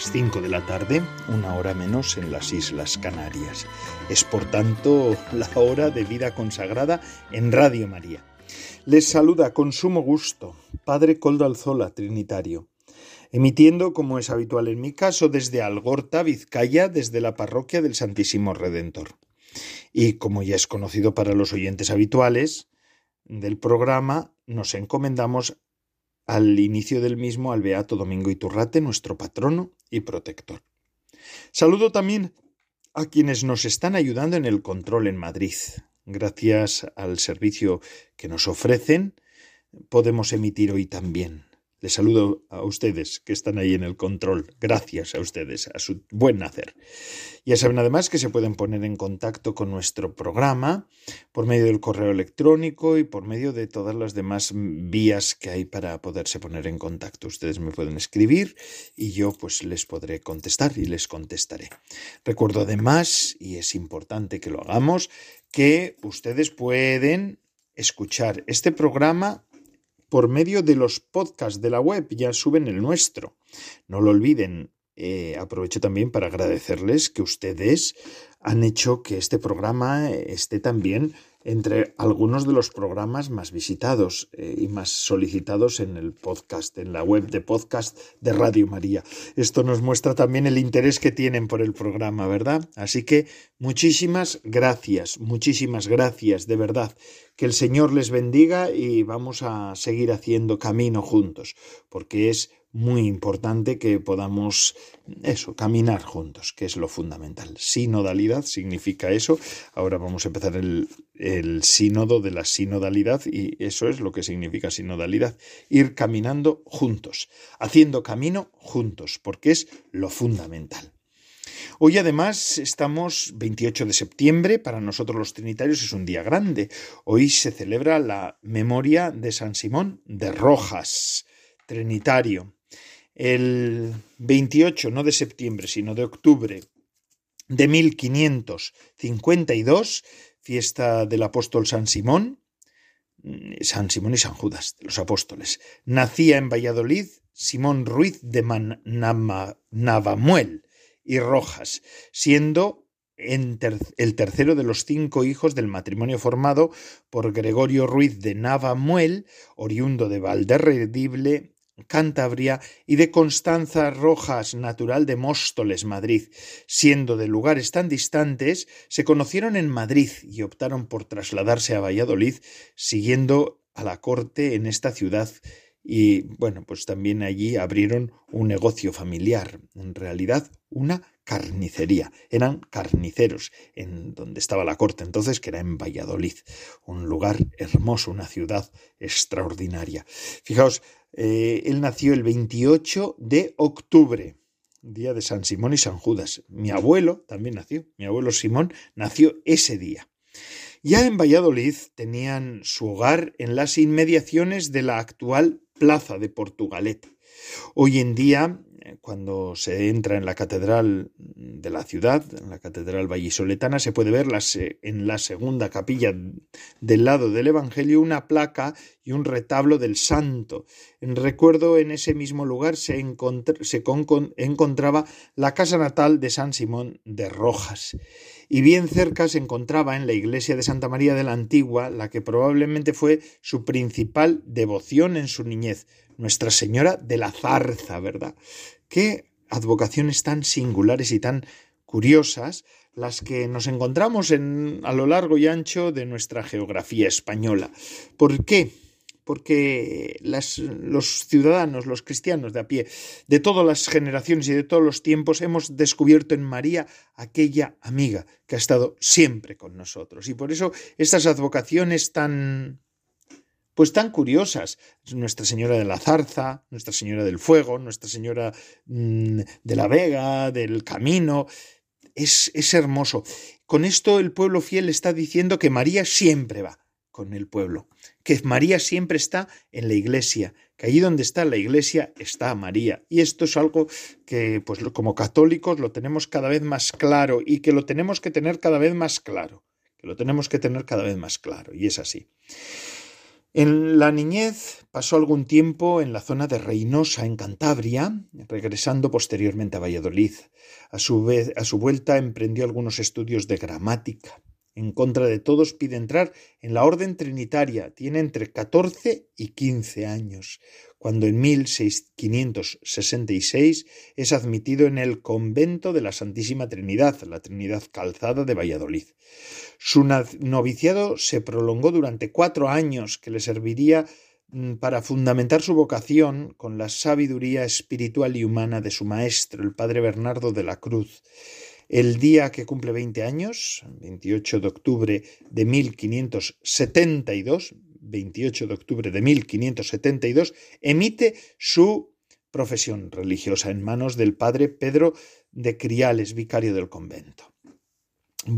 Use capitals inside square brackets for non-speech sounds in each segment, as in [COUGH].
5 de la tarde, una hora menos en las Islas Canarias. Es por tanto la hora de vida consagrada en Radio María. Les saluda con sumo gusto Padre Coldo Alzola, Trinitario, emitiendo como es habitual en mi caso desde Algorta, Vizcaya, desde la parroquia del Santísimo Redentor. Y como ya es conocido para los oyentes habituales del programa, nos encomendamos al inicio del mismo al Beato Domingo Iturrate, nuestro patrono y protector. Saludo también a quienes nos están ayudando en el control en Madrid. Gracias al servicio que nos ofrecen, podemos emitir hoy también. Les saludo a ustedes que están ahí en el control. Gracias a ustedes, a su buen hacer. Ya saben además que se pueden poner en contacto con nuestro programa por medio del correo electrónico y por medio de todas las demás vías que hay para poderse poner en contacto. Ustedes me pueden escribir y yo pues les podré contestar y les contestaré. Recuerdo además, y es importante que lo hagamos, que ustedes pueden escuchar este programa por medio de los podcasts de la web, ya suben el nuestro. No lo olviden. Eh, aprovecho también para agradecerles que ustedes han hecho que este programa esté también entre algunos de los programas más visitados eh, y más solicitados en el podcast, en la web de podcast de Radio María. Esto nos muestra también el interés que tienen por el programa, ¿verdad? Así que muchísimas gracias, muchísimas gracias, de verdad. Que el Señor les bendiga y vamos a seguir haciendo camino juntos, porque es muy importante que podamos eso, caminar juntos, que es lo fundamental. Sinodalidad significa eso. Ahora vamos a empezar el, el sínodo de la sinodalidad y eso es lo que significa sinodalidad. Ir caminando juntos, haciendo camino juntos, porque es lo fundamental. Hoy además estamos 28 de septiembre, para nosotros los trinitarios es un día grande. Hoy se celebra la memoria de San Simón de Rojas, trinitario el 28, no de septiembre, sino de octubre de 1552, fiesta del apóstol San Simón, mm, San Simón y San Judas, los apóstoles. Nacía en Valladolid Simón Ruiz de Navamuel y Rojas, siendo el tercero de los cinco hijos del matrimonio formado por Gregorio Ruiz de Navamuel, oriundo de Valderredible, Cantabria y de Constanza Rojas, natural de Móstoles, Madrid. Siendo de lugares tan distantes, se conocieron en Madrid y optaron por trasladarse a Valladolid, siguiendo a la corte en esta ciudad y bueno, pues también allí abrieron un negocio familiar, en realidad una carnicería. Eran carniceros en donde estaba la corte entonces, que era en Valladolid, un lugar hermoso, una ciudad extraordinaria. Fijaos, eh, él nació el 28 de octubre, día de San Simón y San Judas. Mi abuelo también nació, mi abuelo Simón nació ese día. Ya en Valladolid tenían su hogar en las inmediaciones de la actual Plaza de Portugalet. Hoy en día eh, cuando se entra en la catedral de la ciudad, en la catedral vallisoletana, se puede ver en la segunda capilla del lado del Evangelio una placa y un retablo del santo. En recuerdo, en ese mismo lugar se encontraba la casa natal de San Simón de Rojas. Y bien cerca se encontraba en la iglesia de Santa María de la Antigua, la que probablemente fue su principal devoción en su niñez, nuestra Señora de la Zarza, ¿verdad? Qué advocaciones tan singulares y tan curiosas las que nos encontramos en, a lo largo y ancho de nuestra geografía española. ¿Por qué? Porque los ciudadanos, los cristianos de a pie, de todas las generaciones y de todos los tiempos, hemos descubierto en María aquella amiga que ha estado siempre con nosotros. Y por eso estas advocaciones tan, pues tan curiosas. Nuestra Señora de la Zarza, Nuestra Señora del Fuego, Nuestra Señora mm, de la Vega, del Camino. es, es hermoso. Con esto el pueblo fiel está diciendo que María siempre va con el pueblo, que María siempre está en la iglesia, que allí donde está la iglesia está María. Y esto es algo que, pues como católicos, lo tenemos cada vez más claro y que lo tenemos que tener cada vez más claro, que lo tenemos que tener cada vez más claro, y es así. En la niñez pasó algún tiempo en la zona de Reynosa, en Cantabria, regresando posteriormente a Valladolid. A su, vez, a su vuelta emprendió algunos estudios de gramática. En contra de todos pide entrar en la orden trinitaria. Tiene entre 14 y 15 años, cuando en 1566 es admitido en el convento de la Santísima Trinidad, la Trinidad Calzada de Valladolid. Su noviciado se prolongó durante cuatro años, que le serviría mm, para fundamentar su vocación con la sabiduría espiritual y humana de su maestro, el padre Bernardo de la Cruz. El día que cumple 20 años, 28 de octubre de 1572, 28 de octubre de 1572, emite su profesión religiosa en manos del padre Pedro de Criales, vicario del convento.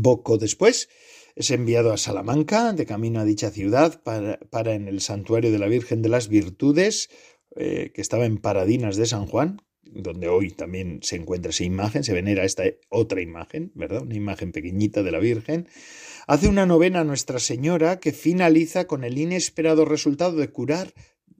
Poco después es enviado a Salamanca, de camino a dicha ciudad, para, en el santuario de la Virgen de las Virtudes, eh, que estaba en Paradinas de San Juan, donde hoy también se encuentra esa imagen, se venera esta otra imagen, ¿verdad? Una imagen pequeñita de la Virgen. Hace una novena a Nuestra Señora que finaliza con el inesperado resultado de curar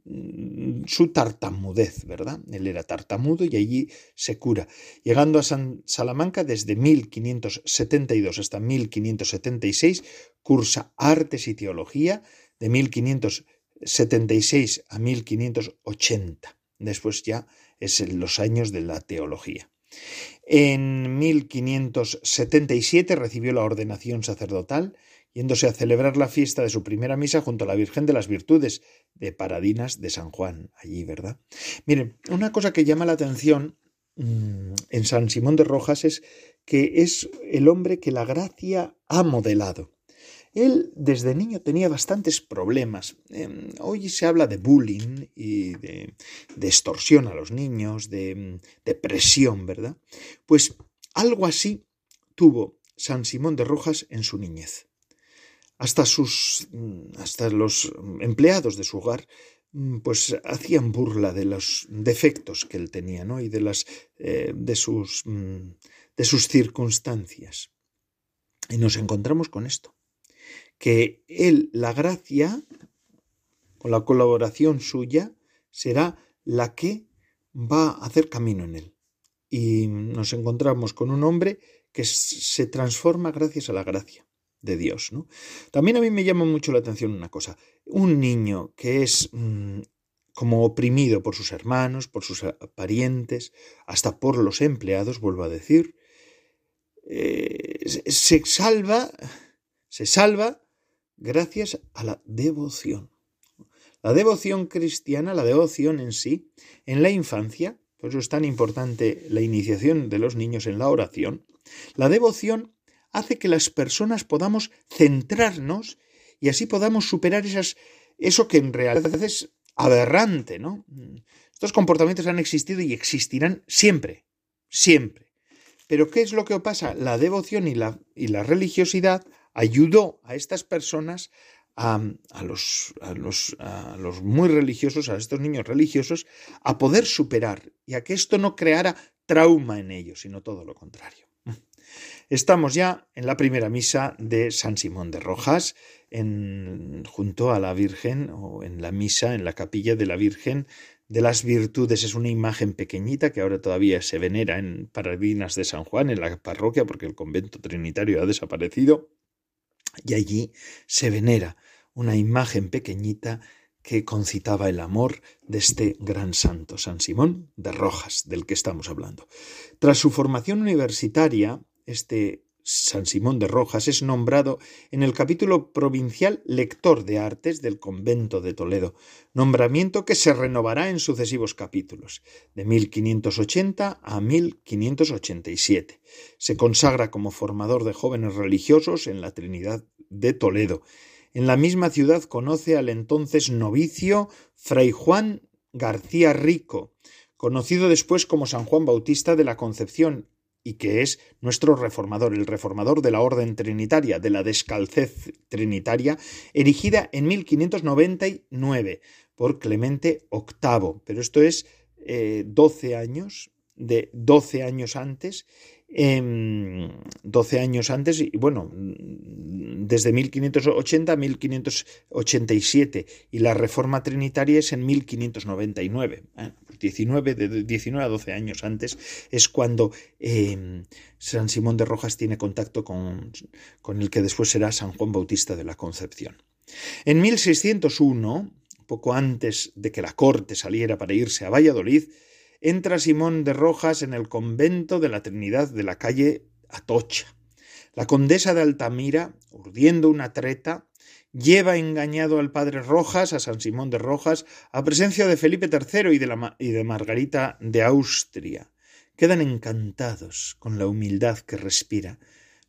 Mm, su tartamudez, ¿verdad? Él era tartamudo y allí se cura. Llegando a San Salamanca desde 1572 hasta 1576, cursa artes y teología de 1576 a 1580. Después ya es en los años de la teología. En 1577 recibió la ordenación sacerdotal yéndose a celebrar la fiesta de su primera misa junto a la Virgen de las Virtudes de Paradinas de San Juan, allí, ¿verdad? Miren, una cosa que llama la atención mm, en San Simón de Rojas es que es el hombre que la gracia ha modelado. Él desde niño tenía bastantes problemas. Em, hoy se habla de bullying y de, extorsión a los niños, de, de presión, ¿verdad? Pues algo así tuvo San Simón de Rojas en su niñez hasta sus mm, hasta los empleados de su hogar mm, pues hacían burla de los defectos que él tenía ¿no? y de las eh, de sus mm, de sus circunstancias y nos encontramos con esto que él la gracia con la colaboración suya será la que va a hacer camino en él y nos encontramos con un hombre que se transforma gracias a la gracia de Dios. ¿no? También a mí me llama mucho la atención una cosa. Un niño que es mm, como oprimido por sus hermanos, por sus parientes, hasta por los empleados, vuelvo a decir, eh, se salva, se salva gracias a la devoción. La devoción cristiana, la devoción en sí, en la infancia, por eso es tan importante la iniciación de los niños en la oración, la devoción hace que las personas podamos centrarnos y así podamos superar esas, eso que en realidad es aberrante, ¿no? Estos comportamientos han existido y existirán siempre, siempre. Pero ¿qué es lo que pasa? La devoción y la, y la religiosidad ayudó a estas personas a, los, muy religiosos, a estos niños religiosos, a poder superar y a que esto no creara trauma en ellos, sino todo lo contrario. Estamos ya en la primera misa de San Simón de Rojas, en, junto a la Virgen, o en la misa, en la capilla de la Virgen de las Virtudes. Es una imagen pequeñita que ahora todavía se venera en Paradinas de San Juan, en la parroquia, porque el convento trinitario ha desaparecido. Y allí se venera una imagen pequeñita que concitaba el amor de este gran santo, San Simón de Rojas, del que estamos hablando. Tras su formación universitaria, este San Simón de Rojas es nombrado en el capítulo provincial lector de artes del convento de Toledo, nombramiento que se renovará en sucesivos capítulos, de 1580 a 1587. Se consagra como formador de jóvenes religiosos en la Trinidad de Toledo. En la misma ciudad conoce al entonces novicio Fray Juan García Rico, conocido después como San Juan Bautista de la Concepción, y que es nuestro reformador, el reformador de la orden trinitaria, de la descalcez trinitaria, erigida en 1599 por Clemente VIII. Pero esto es 12 eh, años, de 12 años antes, 12 años antes, y bueno, desde 1580 a 1587, y la reforma trinitaria es en 1599. 19, de 19 a 12 años antes es cuando em, San Simón de Rojas tiene contacto con, con el que después será San Juan Bautista de la Concepción. En 1601, poco antes de que la corte saliera para irse a Valladolid, entra Simón de Rojas en el convento de la Trinidad de la calle Atocha. La condesa de Altamira, urdiendo una treta, lleva engañado al padre Rojas, a San Simón de Rojas, a presencia de Felipe III y de, Margarita de Austria. Quedan encantados con la humildad que respira.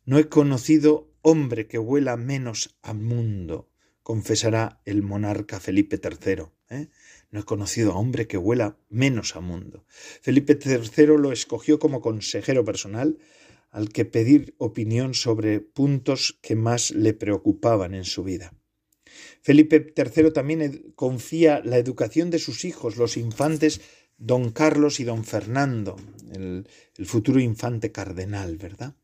No he conocido hombre que huela menos al mundo, confesará el monarca Felipe III. ¿eh? No he conocido a hombre que huela menos a mundo. Felipe III lo escogió como consejero personal al que pedir opinión sobre puntos que más le preocupaban en su vida. Felipe III también confía la educación de sus hijos, los infantes don Carlos y don Fernando, el, el futuro infante cardenal, ¿verdad?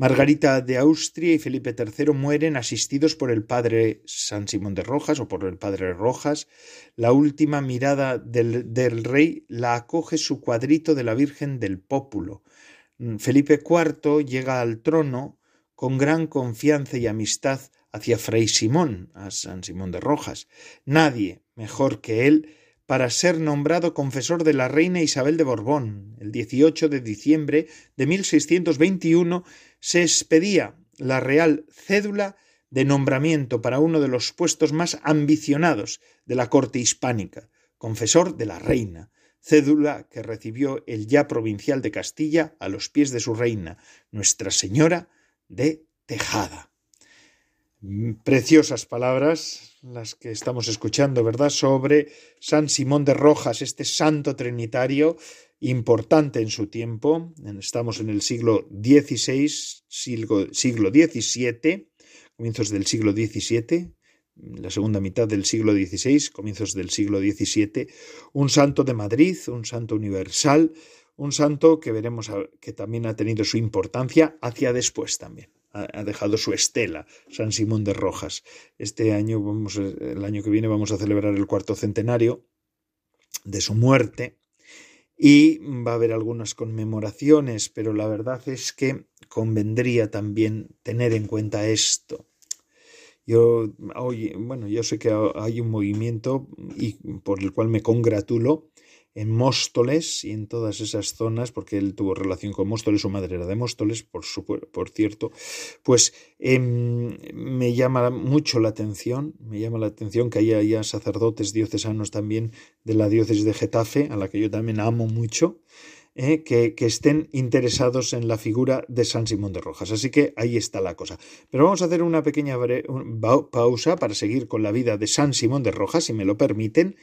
Margarita de Austria y Felipe III mueren asistidos por el padre San Simón de Rojas o por el padre Rojas. La última mirada del, rey la acoge su cuadrito de la Virgen del Pópulo. Mm, Felipe IV llega al trono con gran confianza y amistad hacia Fray Simón, a San Simón de Rojas. Nadie mejor que él para ser nombrado confesor de la reina Isabel de Borbón. El 18 de diciembre de 1621 se expedía la real cédula de nombramiento para uno de los puestos más ambicionados de la corte hispánica, confesor de la reina, cédula que recibió el ya provincial de Castilla a los pies de su reina, Nuestra Señora de Tejada. Preciosas palabras las que estamos escuchando, ¿verdad? Sobre San Simón de Rojas, este santo trinitario importante en su tiempo. Estamos en el siglo XVI, siglo, siglo XVII, comienzos del siglo XVII, la segunda mitad del siglo XVI, comienzos del siglo XVII. Un santo de Madrid, un santo universal, un santo que veremos que también ha tenido su importancia hacia después también ha dejado su estela, San Simón de Rojas. Este año, vamos, el año que viene, vamos a celebrar el cuarto centenario de su muerte y va a haber algunas conmemoraciones, pero la verdad es que convendría también tener en cuenta esto. Yo, bueno, yo sé que hay un movimiento y por el cual me congratulo en Móstoles y en todas esas zonas, porque él tuvo relación con Móstoles, su madre era de Móstoles, por, por cierto, pues em, me llama mucho la atención, me llama la atención que haya ya sacerdotes diocesanos también de la diócesis de Getafe, a la que yo también amo mucho, eh, que, que, estén interesados en la figura de San Simón de Rojas. Así que ahí está la cosa. Pero vamos a hacer una pequeña pausa para seguir con la vida de San Simón de Rojas, si me lo permiten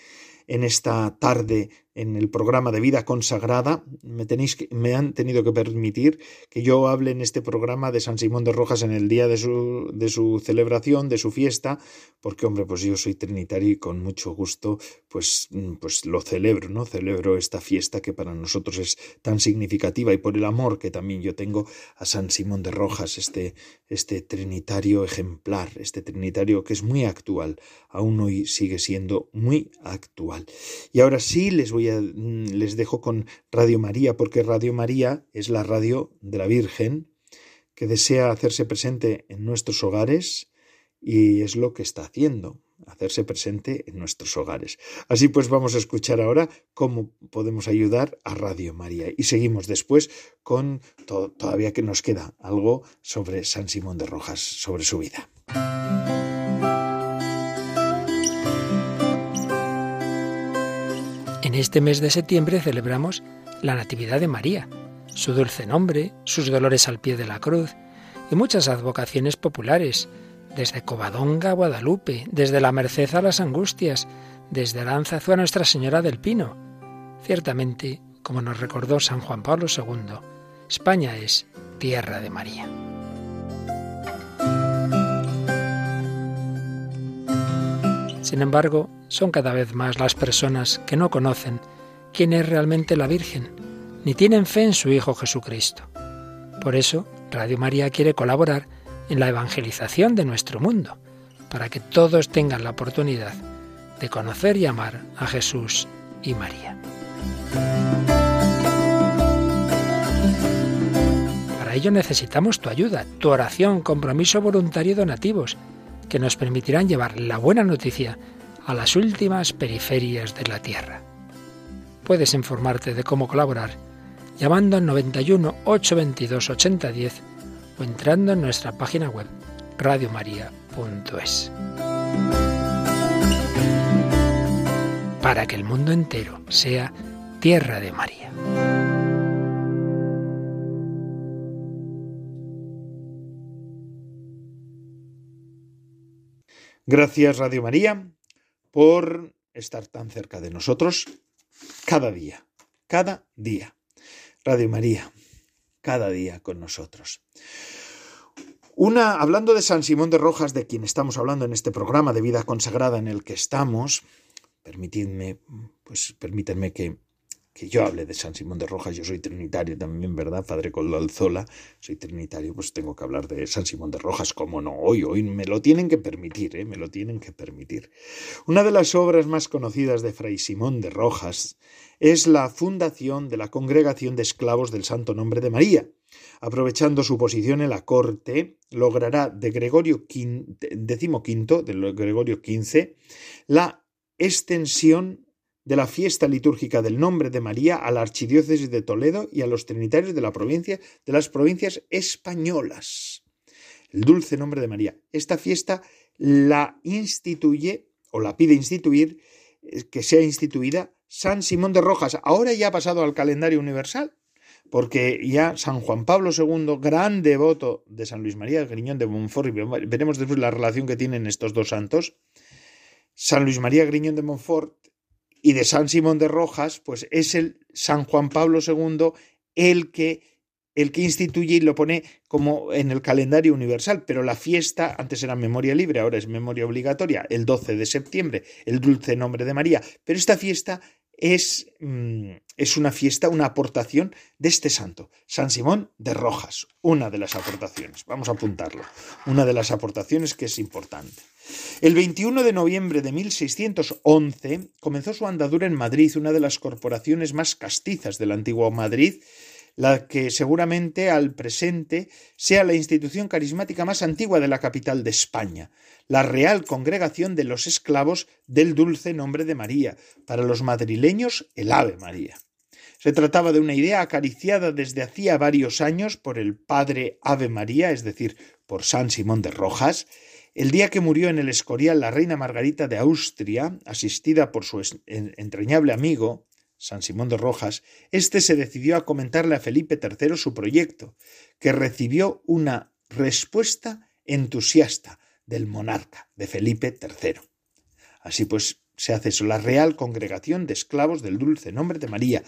en esta tarde en el programa de vida consagrada. Me, tenéis me han tenido que permitir que yo hable en este programa de San Simón de Rojas en el día de su, de su celebración, de su fiesta, porque, hombre, pues yo soy trinitario y con mucho gusto, pues, pues lo celebro, ¿no? Celebro esta fiesta que para nosotros es tan significativa y por el amor que también yo tengo a San Simón de Rojas, este, este trinitario ejemplar, este trinitario que es muy actual, aún hoy sigue siendo muy actual. Y ahora sí les voy mm, les dejo con Radio María, porque Radio María es la radio de la Virgen que desea hacerse presente en nuestros hogares y es lo que está haciendo, hacerse presente en nuestros hogares. Así pues vamos a escuchar ahora cómo podemos ayudar a Radio María y seguimos después con todavía que nos queda algo sobre San Simón de Rojas, sobre su vida. Este mes de septiembre celebramos la Natividad de María, su dulce nombre, sus dolores al pie de la cruz y muchas advocaciones populares, desde Covadonga a Guadalupe, desde la Merced a las Angustias, desde Aranzazu a Nuestra Señora del Pino. Ciertamente, como nos recordó San Juan Pablo II, España es tierra de María. Sin embargo, son cada vez más las personas que no conocen quién es realmente la Virgen, ni tienen fe en su Hijo Jesucristo. Por eso, Radio María quiere colaborar en la evangelización de nuestro mundo, para que todos tengan la oportunidad de conocer y amar a Jesús y María. Para ello necesitamos tu ayuda, tu oración, compromiso voluntario y donativos que nos permitirán llevar la buena noticia a las últimas periferias de la Tierra. Puedes informarte de cómo colaborar llamando al 91 822 8010 o entrando en nuestra página web radiomaria.es. Para que el mundo entero sea tierra de María. Gracias Radio María por estar tan cerca de nosotros cada día, cada día. Radio María, cada día con nosotros. Una, hablando de San Simón de Rojas, de quien estamos hablando en este programa de vida consagrada en el que estamos, permitidme, pues permítanme que que yo hable de San Simón de Rojas, yo soy trinitario también, ¿verdad? Padre Coldo Alzola, soy trinitario, pues tengo que hablar de San Simón de Rojas, como no, hoy, hoy me lo tienen que permitir, ¿eh? me lo tienen que permitir. Una de las obras más conocidas de Fray Simón de Rojas es la fundación de la Congregación de Esclavos del Santo Nombre de María. Aprovechando su posición en la corte, logrará de Gregorio XV, de Gregorio XV, la extensión de la fiesta litúrgica del nombre de María a la archidiócesis de Toledo y a los trinitarios de la provincia de las provincias españolas. El dulce nombre de María. Esta fiesta la instituye o la pide instituir eh, que sea instituida San Simón de Rojas. Ahora ya ha pasado al calendario universal, porque ya San Juan Pablo II, gran devoto de San Luis María Griñón de Montfort, y veremos después la relación que tienen estos dos santos, San Luis María Griñón de Montfort y de San Simón de Rojas, pues es el San Juan Pablo II el que el que instituye y lo pone como en el calendario universal, pero la fiesta antes era memoria libre, ahora es memoria obligatoria, el 12 de septiembre, el dulce nombre de María, pero esta fiesta es, mm, es una fiesta, una aportación de este santo, San Simón de Rojas, una de las aportaciones, vamos a apuntarlo, una de las aportaciones que es importante. El 21 de noviembre de 1611 comenzó su andadura en Madrid, una de las corporaciones más castizas del antiguo Madrid, la que seguramente al presente sea la institución carismática más antigua de la capital de España, la Real Congregación de los Esclavos del Dulce Nombre de María, para los madrileños el Ave María. Se trataba de una idea acariciada desde hacía varios años por el padre Ave María, es decir, por San Simón de Rojas, el día que murió en el Escorial la reina Margarita de Austria, asistida por su entrañable amigo, San Simón de Rojas, éste se decidió a comentarle a Felipe III su proyecto, que recibió una respuesta entusiasta del monarca, de Felipe III. Así pues, se hace eso, la Real Congregación de Esclavos del Dulce Nombre de María.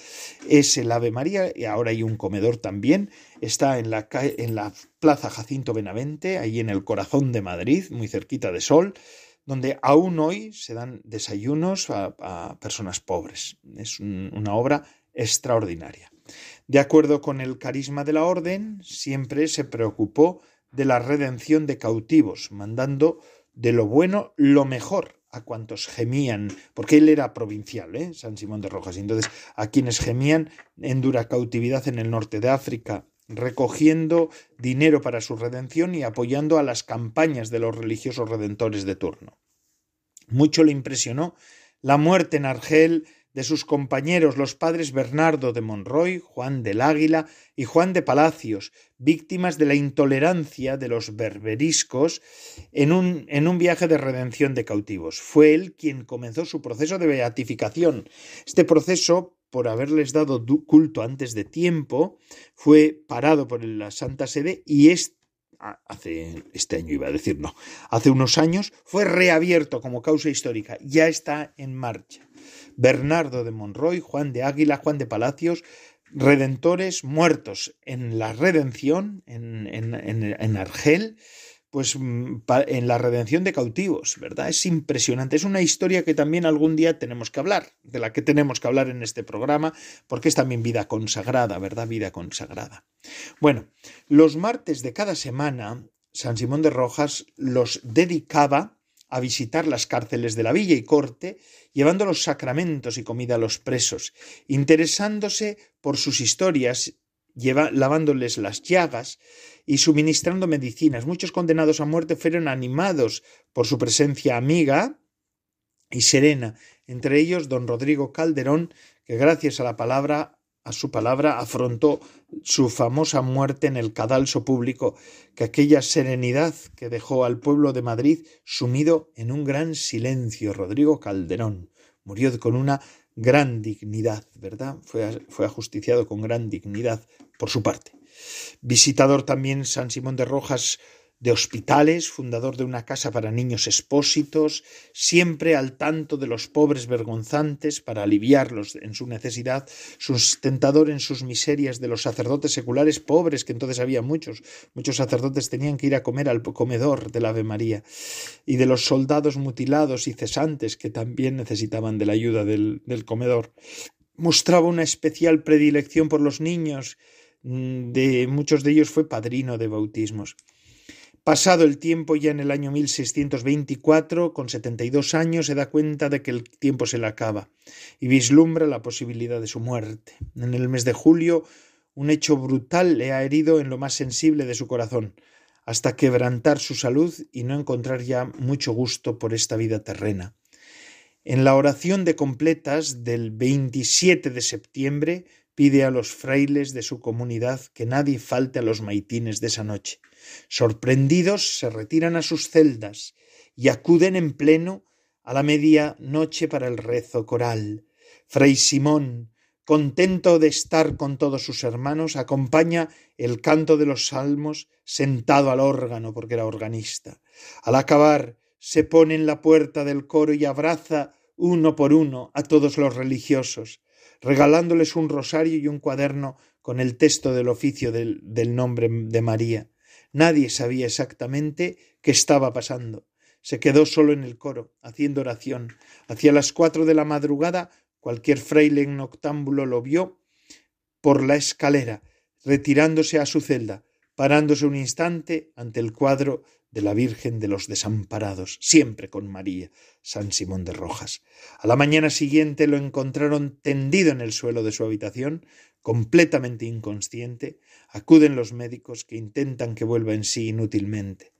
Es el Ave María y ahora hay un comedor también. Está en la, en la Plaza Jacinto Benavente, ahí en el corazón de Madrid, muy cerquita de Sol, donde aún hoy se dan desayunos a, personas pobres. Es una obra extraordinaria. De acuerdo con el carisma de la orden, siempre se preocupó de la redención de cautivos, mandando de lo bueno lo mejor a cuantos gemían, porque él era provincial, ¿eh? San Simón de Rojas, entonces a quienes gemían en dura cautividad en el norte de África, recogiendo dinero para su redención y apoyando a las campañas de los religiosos redentores de turno. Mucho le impresionó la muerte en Argel de sus compañeros los padres Bernardo de Monroy, Juan del Águila y Juan de Palacios, víctimas de la intolerancia de los berberiscos en un, en un viaje de redención de cautivos. Fue él quien comenzó su proceso de beatificación. Este proceso, por haberles dado culto antes de tiempo, fue parado por la Santa Sede y es hace este año iba a decir no, hace unos años fue reabierto como causa histórica, ya está en marcha. Bernardo de Monroy, Juan de Águila, Juan de Palacios, redentores muertos en la redención, en, en, en, Argel, pues mm, en la redención de cautivos, ¿verdad? Es impresionante. Es una historia que también algún día tenemos que hablar, de la que tenemos que hablar en este programa, porque es también vida consagrada, ¿verdad? Vida consagrada. Bueno, los martes de cada semana, San Simón de Rojas los dedicaba a visitar las cárceles de la villa y corte, llevando los sacramentos y comida a los presos, interesándose por sus historias, lavándoles las llagas y suministrando medicinas. Muchos condenados a muerte fueron animados por su presencia amiga y serena, entre ellos don Rodrigo Calderón, que gracias a la palabra a su palabra afrontó su famosa muerte en el cadalso público, que aquella serenidad que dejó al pueblo de Madrid sumido en un gran silencio. Rodrigo Calderón murió con una gran dignidad, ¿verdad? Fue, fue ajusticiado con gran dignidad por su parte. Visitador también San Simón de Rojas de hospitales, fundador de una casa para niños expósitos, siempre al tanto de los pobres vergonzantes para aliviarlos en su necesidad, sustentador en sus miserias de los sacerdotes seculares pobres, que entonces había muchos, muchos sacerdotes tenían que ir a comer al comedor del Ave María, y de los soldados mutilados y cesantes que también necesitaban de la ayuda del, del comedor. Mostraba una especial predilección por los niños, mm, de muchos de ellos fue padrino de bautismos. Pasado el tiempo, ya en el año 1624, con 72 años, se da cuenta de que el tiempo se le acaba y vislumbra la posibilidad de su muerte. En el mes de julio, un hecho brutal le ha herido en lo más sensible de su corazón, hasta quebrantar su salud y no encontrar ya mucho gusto por esta vida terrena. En la oración de completas del 27 de septiembre pide a los frailes de su comunidad que nadie falte a los maitines de esa noche Sorprendidos se retiran a sus celdas y acuden en pleno a la media noche para el rezo coral. Fray Simón, contento de estar con todos sus hermanos, acompaña el canto de los salmos sentado al órgano, porque era organista. Al acabar, se pone en la puerta del coro y abraza uno por uno a todos los religiosos, regalándoles un rosario y un cuaderno con el texto del oficio del, del nombre de María. Nadie sabía exactamente qué estaba pasando. Se quedó solo en el coro, haciendo oración. Hacia las cuatro de la madrugada, cualquier fraile en noctámbulo lo vio por la escalera, retirándose a su celda, parándose un instante ante el cuadro de la Virgen de los Desamparados, siempre con María, San Simón de Rojas. A la mañana siguiente lo encontraron tendido en el suelo de su habitación, completamente inconsciente, acuden los médicos que intentan que vuelva en sí inútilmente.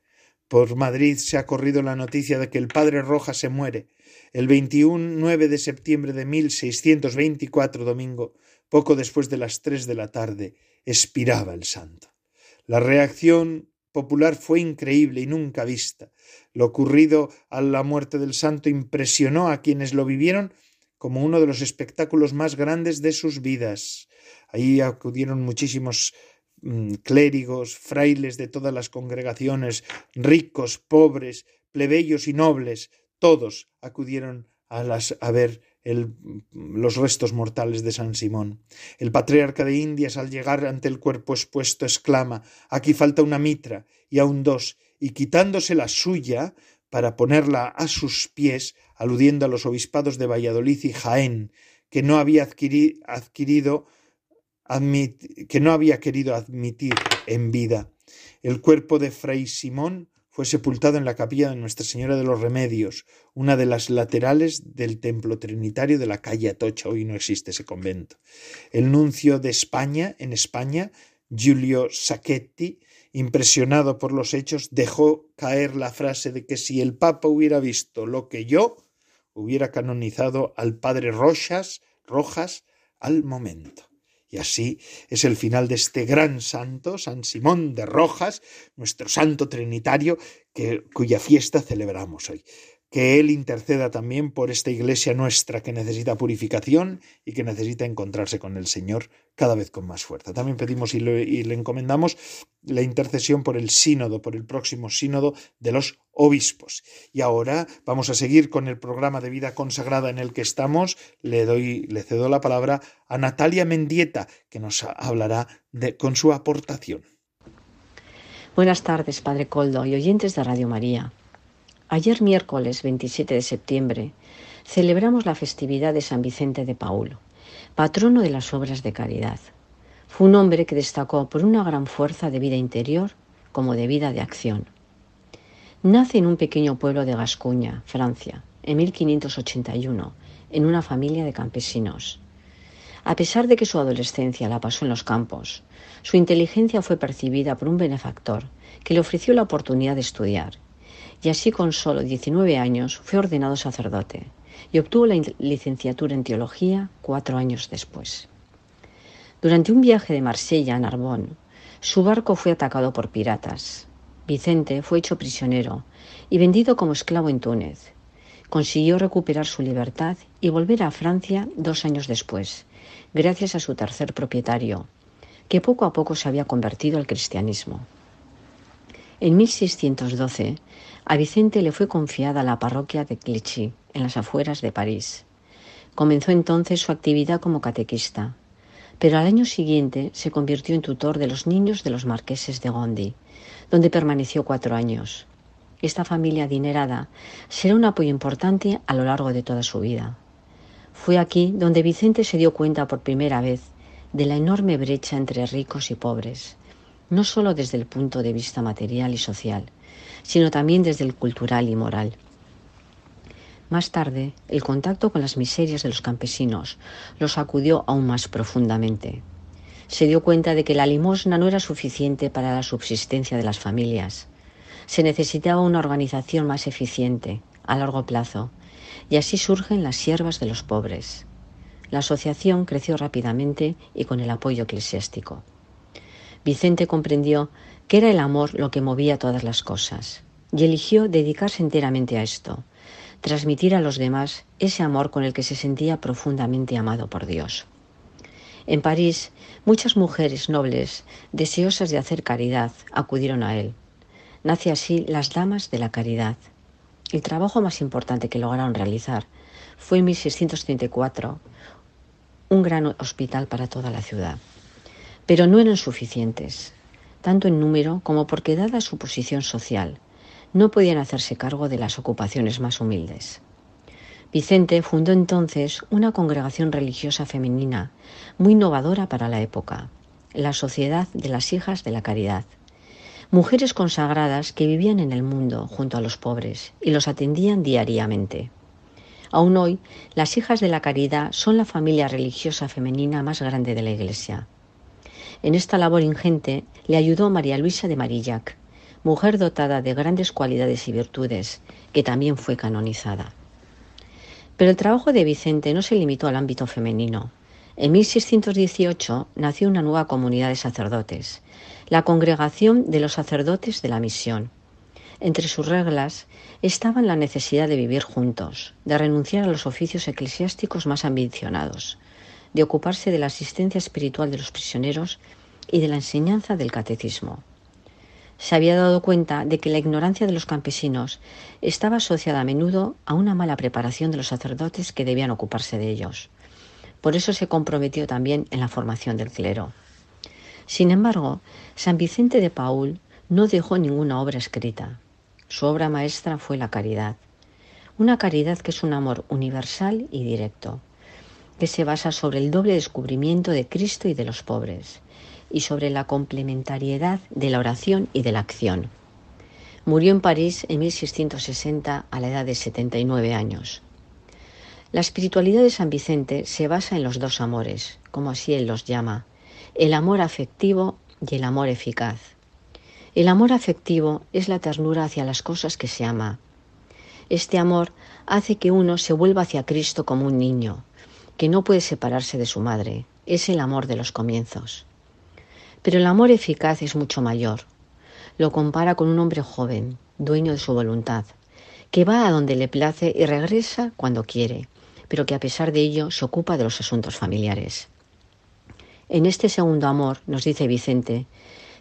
Por Madrid se ha corrido la noticia de que el padre Rojas se muere. El 21 de septiembre de 1624, domingo, poco después de las tres de la tarde, expiraba el santo. La reacción popular fue increíble y nunca vista. Lo ocurrido a la muerte del santo impresionó a quienes lo vivieron como uno de los espectáculos más grandes de sus vidas. Ahí acudieron muchísimos clérigos, frailes de todas las congregaciones, ricos, pobres, plebeyos y nobles, todos acudieron a, las, a ver el, los restos mortales de San Simón. El patriarca de Indias, al llegar ante el cuerpo expuesto, exclama Aquí falta una mitra, y aún dos, y quitándose la suya para ponerla a sus pies, aludiendo a los obispados de Valladolid y Jaén, que no había adquirido que no había querido admitir en vida. El cuerpo de Fray Simón fue sepultado en la capilla de Nuestra Señora de los Remedios, una de las laterales del templo trinitario de la calle Atocha. Hoy no existe ese convento. El nuncio de España, en España, Giulio Sacchetti, impresionado por los hechos, dejó caer la frase de que si el Papa hubiera visto lo que yo, hubiera canonizado al padre Rojas, Rojas al momento. Y así es el final de este gran santo, San Simón de Rojas, nuestro santo trinitario, que, cuya fiesta celebramos hoy. Que Él interceda también por esta iglesia nuestra que necesita purificación y que necesita encontrarse con el Señor cada vez con más fuerza. También pedimos y le, encomendamos la intercesión por el sínodo, por el próximo sínodo de los obispos. Y ahora vamos a seguir con el programa de vida consagrada en el que estamos. Le doy, le cedo la palabra a Natalia Mendieta, que nos hablará de, con su aportación. Buenas tardes, Padre Coldo y oyentes de Radio María. Ayer miércoles 27 de septiembre celebramos la festividad de San Vicente de Paulo, patrono de las obras de caridad. Fue un hombre que destacó por una gran fuerza de vida interior como de vida de acción. Nace en un pequeño pueblo de Gascuña, Francia, en 1581, en una familia de campesinos. A pesar de que su adolescencia la pasó en los campos, su inteligencia fue percibida por un benefactor que le ofreció la oportunidad de estudiar y así con solo 19 años fue ordenado sacerdote y obtuvo la licenciatura en teología cuatro años después. Durante un viaje de Marsella a Narbón, su barco fue atacado por piratas. Vicente fue hecho prisionero y vendido como esclavo en Túnez. Consiguió recuperar su libertad y volver a Francia dos años después, gracias a su tercer propietario, que poco a poco se había convertido al cristianismo. En 1612 a Vicente le fue confiada la parroquia de Clichy, en las afueras de París. Comenzó entonces su actividad como catequista, pero al año siguiente se convirtió en tutor de los niños de los marqueses de Gondi, donde permaneció cuatro años. Esta familia adinerada será un apoyo importante a lo largo de toda su vida. Fue aquí donde Vicente se dio cuenta por primera vez de la enorme brecha entre ricos y pobres, no solo desde el punto de vista material y social, sino también desde el cultural y moral. Más tarde, el contacto con las miserias de los campesinos los sacudió aún más profundamente. Se dio cuenta de que la limosna no era suficiente para la subsistencia de las familias. Se necesitaba una organización más eficiente, a largo plazo, y así surgen las siervas de los pobres. La asociación creció rápidamente y con el apoyo eclesiástico. Vicente comprendió que era el amor lo que movía todas las cosas, y eligió dedicarse enteramente a esto, transmitir a los demás ese amor con el que se sentía profundamente amado por Dios. En París, muchas mujeres nobles, deseosas de hacer caridad, acudieron a él. Nace así las Damas de la Caridad. El trabajo más importante que lograron realizar fue en 1634 un gran hospital para toda la ciudad. Pero no eran suficientes tanto en número como porque, dada su posición social, no podían hacerse cargo de las ocupaciones más humildes. Vicente fundó entonces una congregación religiosa femenina muy innovadora para la época, la Sociedad de las Hijas de la Caridad. Mujeres consagradas que vivían en el mundo junto a los pobres y los atendían diariamente. Aún hoy, las Hijas de la Caridad son la familia religiosa femenina más grande de la Iglesia. En esta labor ingente le ayudó María Luisa de Marillac, mujer dotada de grandes cualidades y virtudes, que también fue canonizada. Pero el trabajo de Vicente no se limitó al ámbito femenino. En 1618 nació una nueva comunidad de sacerdotes, la Congregación de los Sacerdotes de la Misión. Entre sus reglas estaba la necesidad de vivir juntos, de renunciar a los oficios eclesiásticos más ambicionados, de ocuparse de la asistencia espiritual de los prisioneros y de la enseñanza del catecismo. Se había dado cuenta de que la ignorancia de los campesinos estaba asociada a menudo a una mala preparación de los sacerdotes que debían ocuparse de ellos. Por eso se comprometió también en la formación del clero. Sin embargo, San Vicente de Paul no dejó ninguna obra escrita. Su obra maestra fue la caridad, una caridad que es un amor universal y directo que se basa sobre el doble descubrimiento de Cristo y de los pobres, y sobre la complementariedad de la oración y de la acción. Murió en París en 1660 a la edad de 79 años. La espiritualidad de San Vicente se basa en los dos amores, como así él los llama, el amor afectivo y el amor eficaz. El amor afectivo es la ternura hacia las cosas que se ama. Este amor hace que uno se vuelva hacia Cristo como un niño, que no puede separarse de su madre, es el amor de los comienzos. Pero el amor eficaz es mucho mayor. Lo compara con un hombre joven, dueño de su voluntad, que va a donde le place y regresa cuando quiere, pero que a pesar de ello se ocupa de los asuntos familiares. En este segundo amor, nos dice Vicente,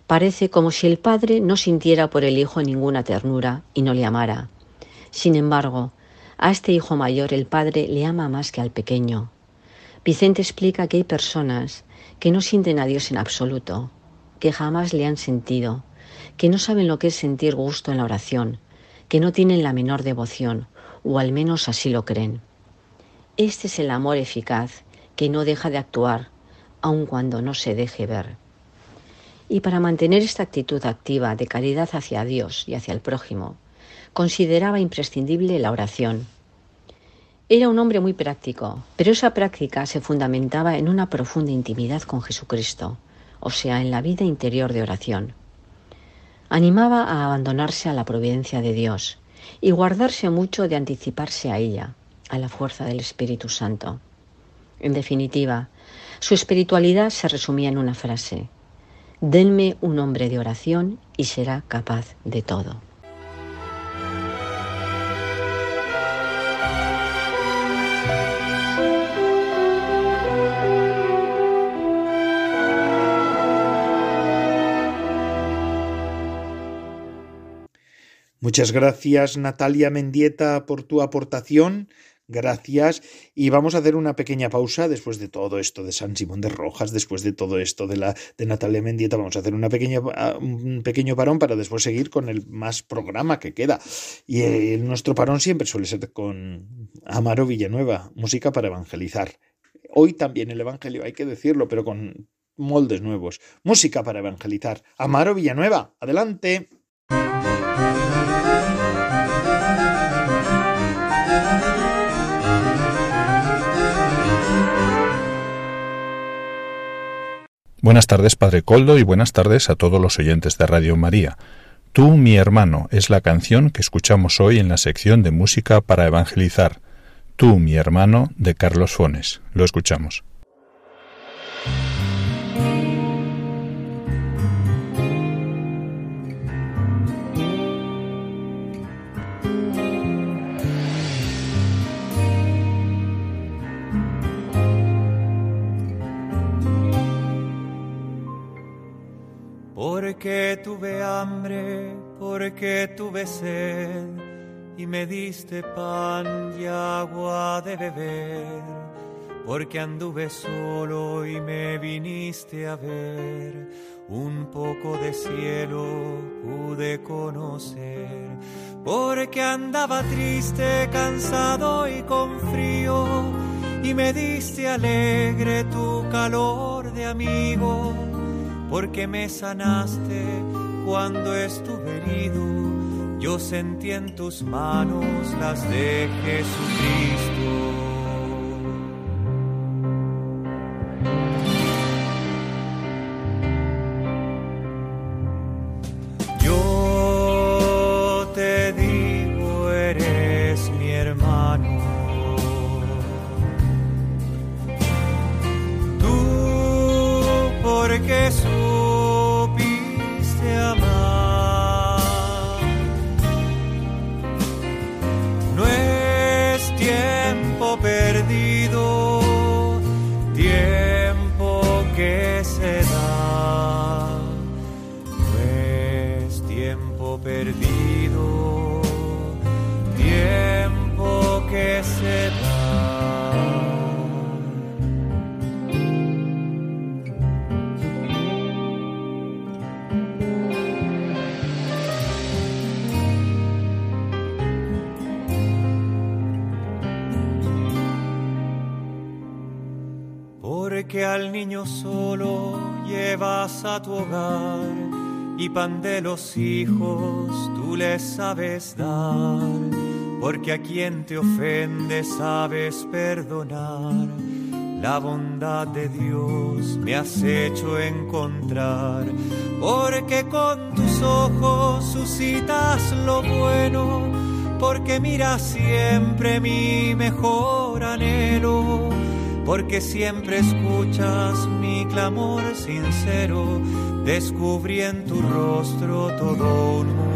parece como si el padre no sintiera por el hijo ninguna ternura y no le amara. Sin embargo, a este hijo mayor el padre le ama más que al pequeño. Vicente explica que hay personas que no sienten a Dios en absoluto, que jamás le han sentido, que no saben lo que es sentir gusto en la oración, que no tienen la menor devoción, o al menos así lo creen. Este es el amor eficaz que no deja de actuar, aun cuando no se deje ver. Y para mantener esta actitud activa de caridad hacia Dios y hacia el prójimo, consideraba imprescindible la oración. Era un hombre muy práctico, pero esa práctica se fundamentaba en una profunda intimidad con Jesucristo, o sea, en la vida interior de oración. Animaba a abandonarse a la providencia de Dios y guardarse mucho de anticiparse a ella, a la fuerza del Espíritu Santo. En definitiva, su espiritualidad se resumía en una frase, denme un hombre de oración y será capaz de todo. Muchas gracias Natalia Mendieta por tu aportación Gracias. Y vamos a hacer una pequeña pausa después de todo esto de San Simón de Rojas, después de todo esto de la de Natalia Mendieta. Vamos a hacer una pequeña, ah, un pequeño parón para después seguir con el más programa que queda. Y eh, nuestro parón siempre suele ser con Amaro Villanueva, música para evangelizar. Hoy también el Evangelio, hay que decirlo, pero con moldes nuevos. Música para evangelizar. Amaro Villanueva, adelante. Buenas tardes, Padre Coldo, y buenas tardes a todos los oyentes de Radio María. Tú, mi hermano, es la canción que escuchamos hoy en la sección de música para evangelizar. Tú, mi hermano, de Carlos Fones. Lo escuchamos. Porque tuve hambre, porque tuve sed, y me diste pan y agua de beber, porque anduve solo y me viniste a ver, un poco de cielo pude conocer, porque andaba triste, cansado y con frío, y me diste alegre tu calor de amigo porque me sanaste cuando estuve herido. Yo sentí en tus manos las de Jesucristo. Niño solo llevas a tu hogar y pan de los hijos tú le sabes dar, porque a quien te ofende sabes perdonar. La bondad de Dios me has hecho encontrar, porque con tus ojos suscitas lo bueno, porque miras siempre mi mejor anhelo porque siempre escuchas mi clamor sincero, descubrí en tu rostro todo un mundo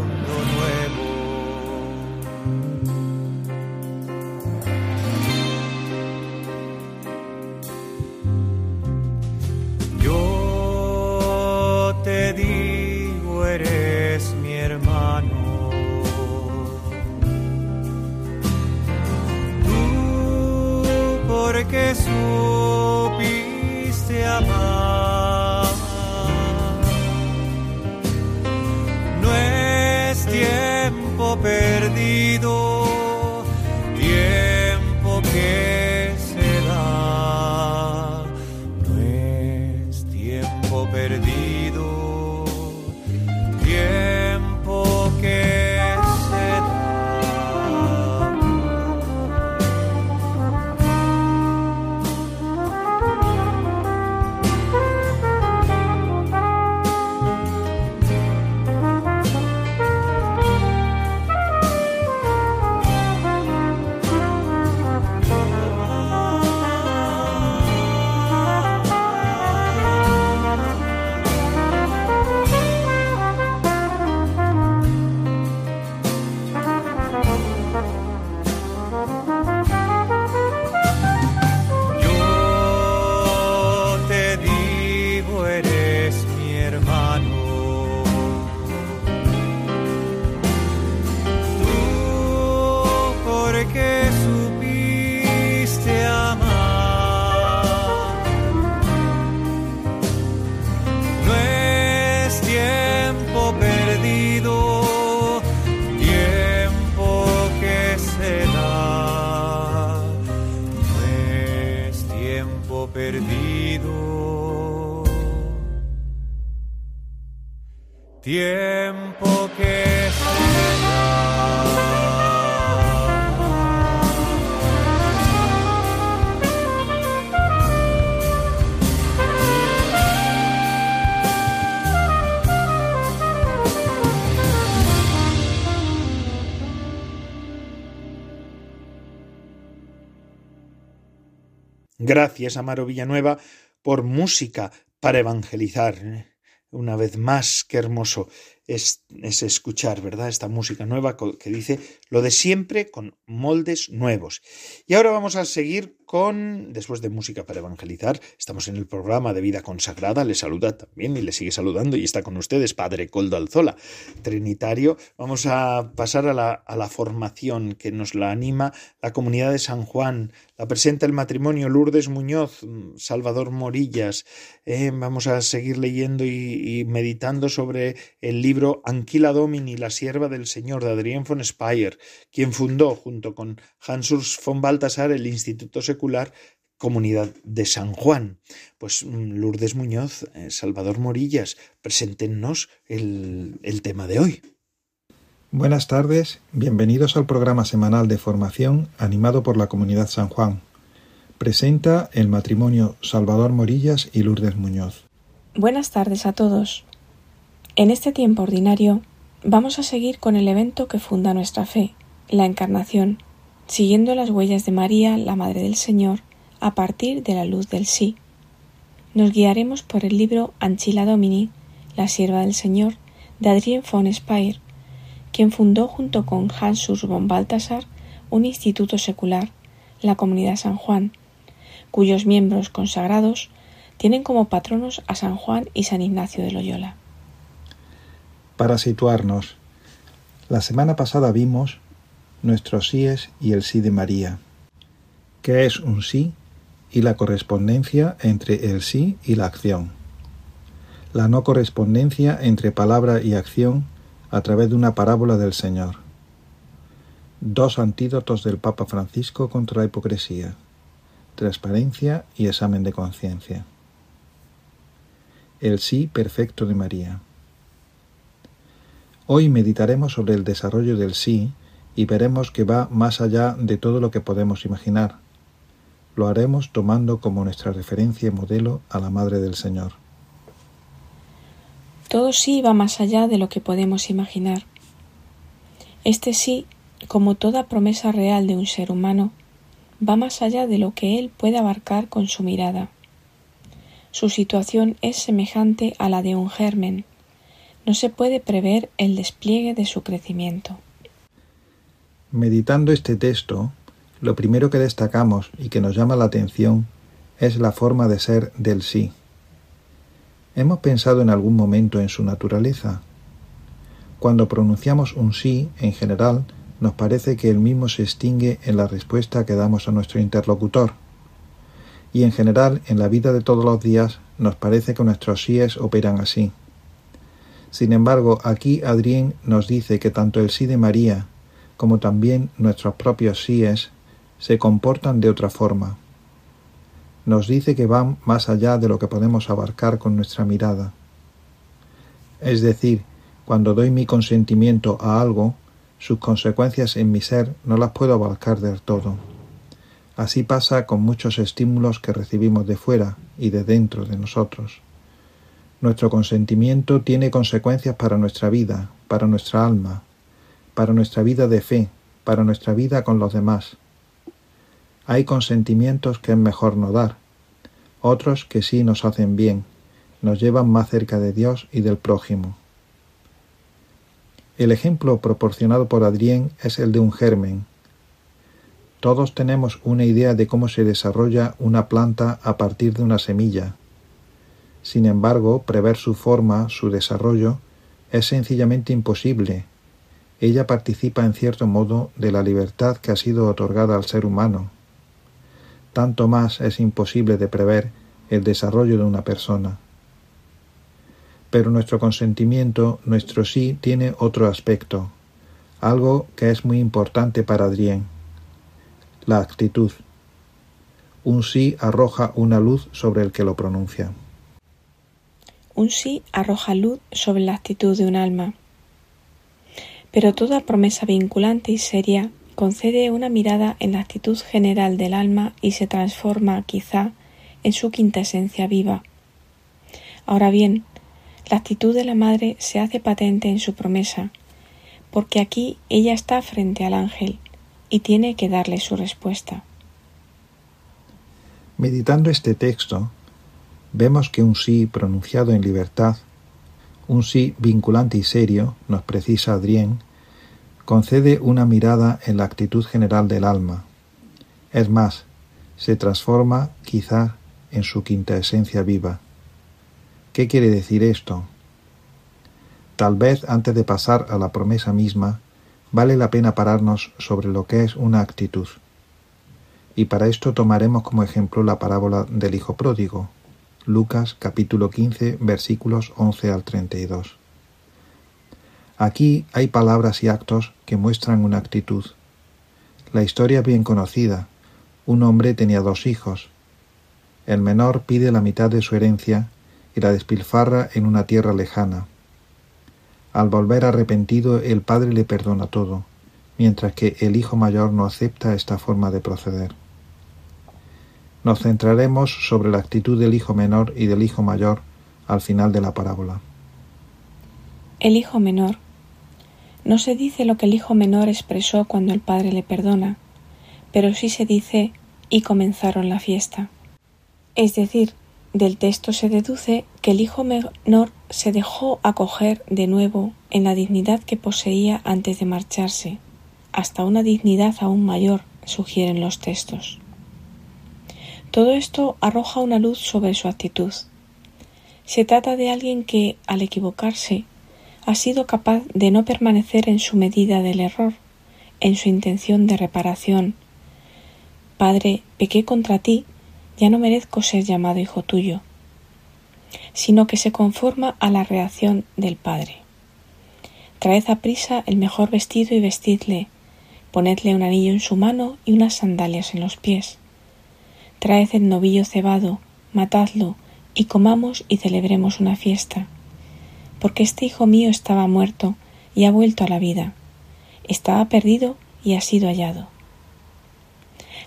perdido. Tiempo Gracias, Amaro Villanueva, por música para evangelizar. ¿eh? Una vez más, qué hermoso es, es escuchar, ¿verdad? Esta música nueva que dice lo de siempre con moldes nuevos. Y ahora vamos a seguir con, después de música para evangelizar, estamos en el programa de vida consagrada, le saluda también y le sigue saludando y está con ustedes Padre Coldo Alzola, trinitario. Vamos a pasar a la, a la formación que nos la anima la comunidad de San Juan, la presenta el matrimonio Lourdes Muñoz, mm, Salvador Morillas. Eh, vamos a seguir leyendo y, y meditando sobre el libro Anquila Domini, la sierva del Señor, de Adrien von Speyer, quien fundó, junto con Hans Urs von Balthasar, el Instituto Secular Comunidad de San Juan. Pues mm, Lourdes Muñoz, eh, Salvador Morillas, preséntenos el, el tema de hoy. Buenas tardes, bienvenidos al programa semanal de formación animado por la Comunidad San Juan. Presenta el matrimonio Salvador Morillas y Lourdes Muñoz. Buenas tardes a todos. En este tiempo ordinario vamos a seguir con el evento que funda nuestra fe, la Encarnación, siguiendo las huellas de María, la Madre del Señor, a partir de la luz del sí. Nos guiaremos por el libro Anchila Domini, la sierva del Señor, de Adrien von Speyer, quien fundó junto con Hans Urs von Balthasar un instituto secular, la Comunidad San Juan, cuyos miembros consagrados tienen como patronos a San Juan y San Ignacio de Loyola. Para situarnos, la semana pasada vimos nuestros síes y el sí de María, que es un sí y la correspondencia entre el sí y la acción, la no correspondencia entre palabra y acción a través de una parábola del Señor, dos antídotos del Papa Francisco contra la hipocresía, transparencia y examen de conciencia. El sí perfecto de María. Hoy meditaremos sobre el desarrollo del sí y veremos que va más allá de todo lo que podemos imaginar. Lo haremos tomando como nuestra referencia y modelo a la Madre del Señor. Todo sí va más allá de lo que podemos imaginar. Este sí, como toda promesa real de un ser humano, va más allá de lo que él puede abarcar con su mirada. Su situación es semejante a la de un germen. No se puede prever el despliegue de su crecimiento. Meditando este texto, lo primero que destacamos y que nos llama la atención es la forma de ser del sí. ¿Hemos pensado en algún momento en su naturaleza? Cuando pronunciamos un sí, en general, nos parece que el mismo se extingue en la respuesta que damos a nuestro interlocutor. y en general en la vida de todos los días nos parece que nuestros síes operan así. Sin embargo, aquí Adrien nos dice que tanto el sí de María como también nuestros propios síes se comportan de otra forma. Nos dice que van más allá de lo que podemos abarcar con nuestra mirada. Es decir, cuando doy mi consentimiento a algo, sus consecuencias en mi ser no las puedo abarcar del todo. Así pasa con muchos estímulos que recibimos de fuera y de dentro de nosotros. Nuestro consentimiento tiene consecuencias para nuestra vida, para nuestra alma, para nuestra vida de fe, para nuestra vida con los demás. Hay consentimientos que es mejor no dar, otros que sí nos hacen bien, nos llevan más cerca de Dios y del prójimo. El ejemplo proporcionado por Adrien es el de un germen, todos tenemos una idea de cómo se desarrolla una planta a partir de una semilla. Sin embargo, prever su forma, su desarrollo, es sencillamente imposible. Ella participa en cierto modo de la libertad que ha sido otorgada al ser humano. Tanto más es imposible de prever el desarrollo de una persona. Pero nuestro consentimiento, nuestro sí, tiene otro aspecto, algo que es muy importante para Adrien la actitud. Un sí arroja una luz sobre el que lo pronuncia. Un sí arroja luz sobre la actitud de un alma. Pero toda promesa vinculante y seria concede una mirada en la actitud general del alma y se transforma, quizá, en su quinta esencia viva. Ahora bien, la actitud de la madre se hace patente en su promesa, porque aquí ella está frente al ángel, y tiene que darle su respuesta. Meditando este texto, vemos que un sí pronunciado en libertad, un sí vinculante y serio, nos precisa Adrien, concede una mirada en la actitud general del alma. Es más, se transforma quizá en su quinta esencia viva. ¿Qué quiere decir esto? Tal vez antes de pasar a la promesa misma, vale la pena pararnos sobre lo que es una actitud. Y para esto tomaremos como ejemplo la parábola del Hijo Pródigo, Lucas capítulo 15 versículos 11 al 32. Aquí hay palabras y actos que muestran una actitud. La historia es bien conocida. Un hombre tenía dos hijos. El menor pide la mitad de su herencia y la despilfarra en una tierra lejana. Al volver arrepentido, el padre le perdona todo, mientras que el hijo mayor no acepta esta forma de proceder. Nos centraremos sobre la actitud del hijo menor y del hijo mayor al final de la parábola. El hijo menor. No se dice lo que el hijo menor expresó cuando el padre le perdona, pero sí se dice y comenzaron la fiesta. Es decir, del texto se deduce que el hijo menor se dejó acoger de nuevo en la dignidad que poseía antes de marcharse, hasta una dignidad aún mayor, sugieren los textos. Todo esto arroja una luz sobre su actitud. Se trata de alguien que, al equivocarse, ha sido capaz de no permanecer en su medida del error, en su intención de reparación. Padre, pequé contra ti ya no merezco ser llamado hijo tuyo, sino que se conforma a la reacción del Padre. Traed a prisa el mejor vestido y vestidle, ponedle un anillo en su mano y unas sandalias en los pies. Traed el novillo cebado, matadlo, y comamos y celebremos una fiesta. Porque este hijo mío estaba muerto y ha vuelto a la vida, estaba perdido y ha sido hallado.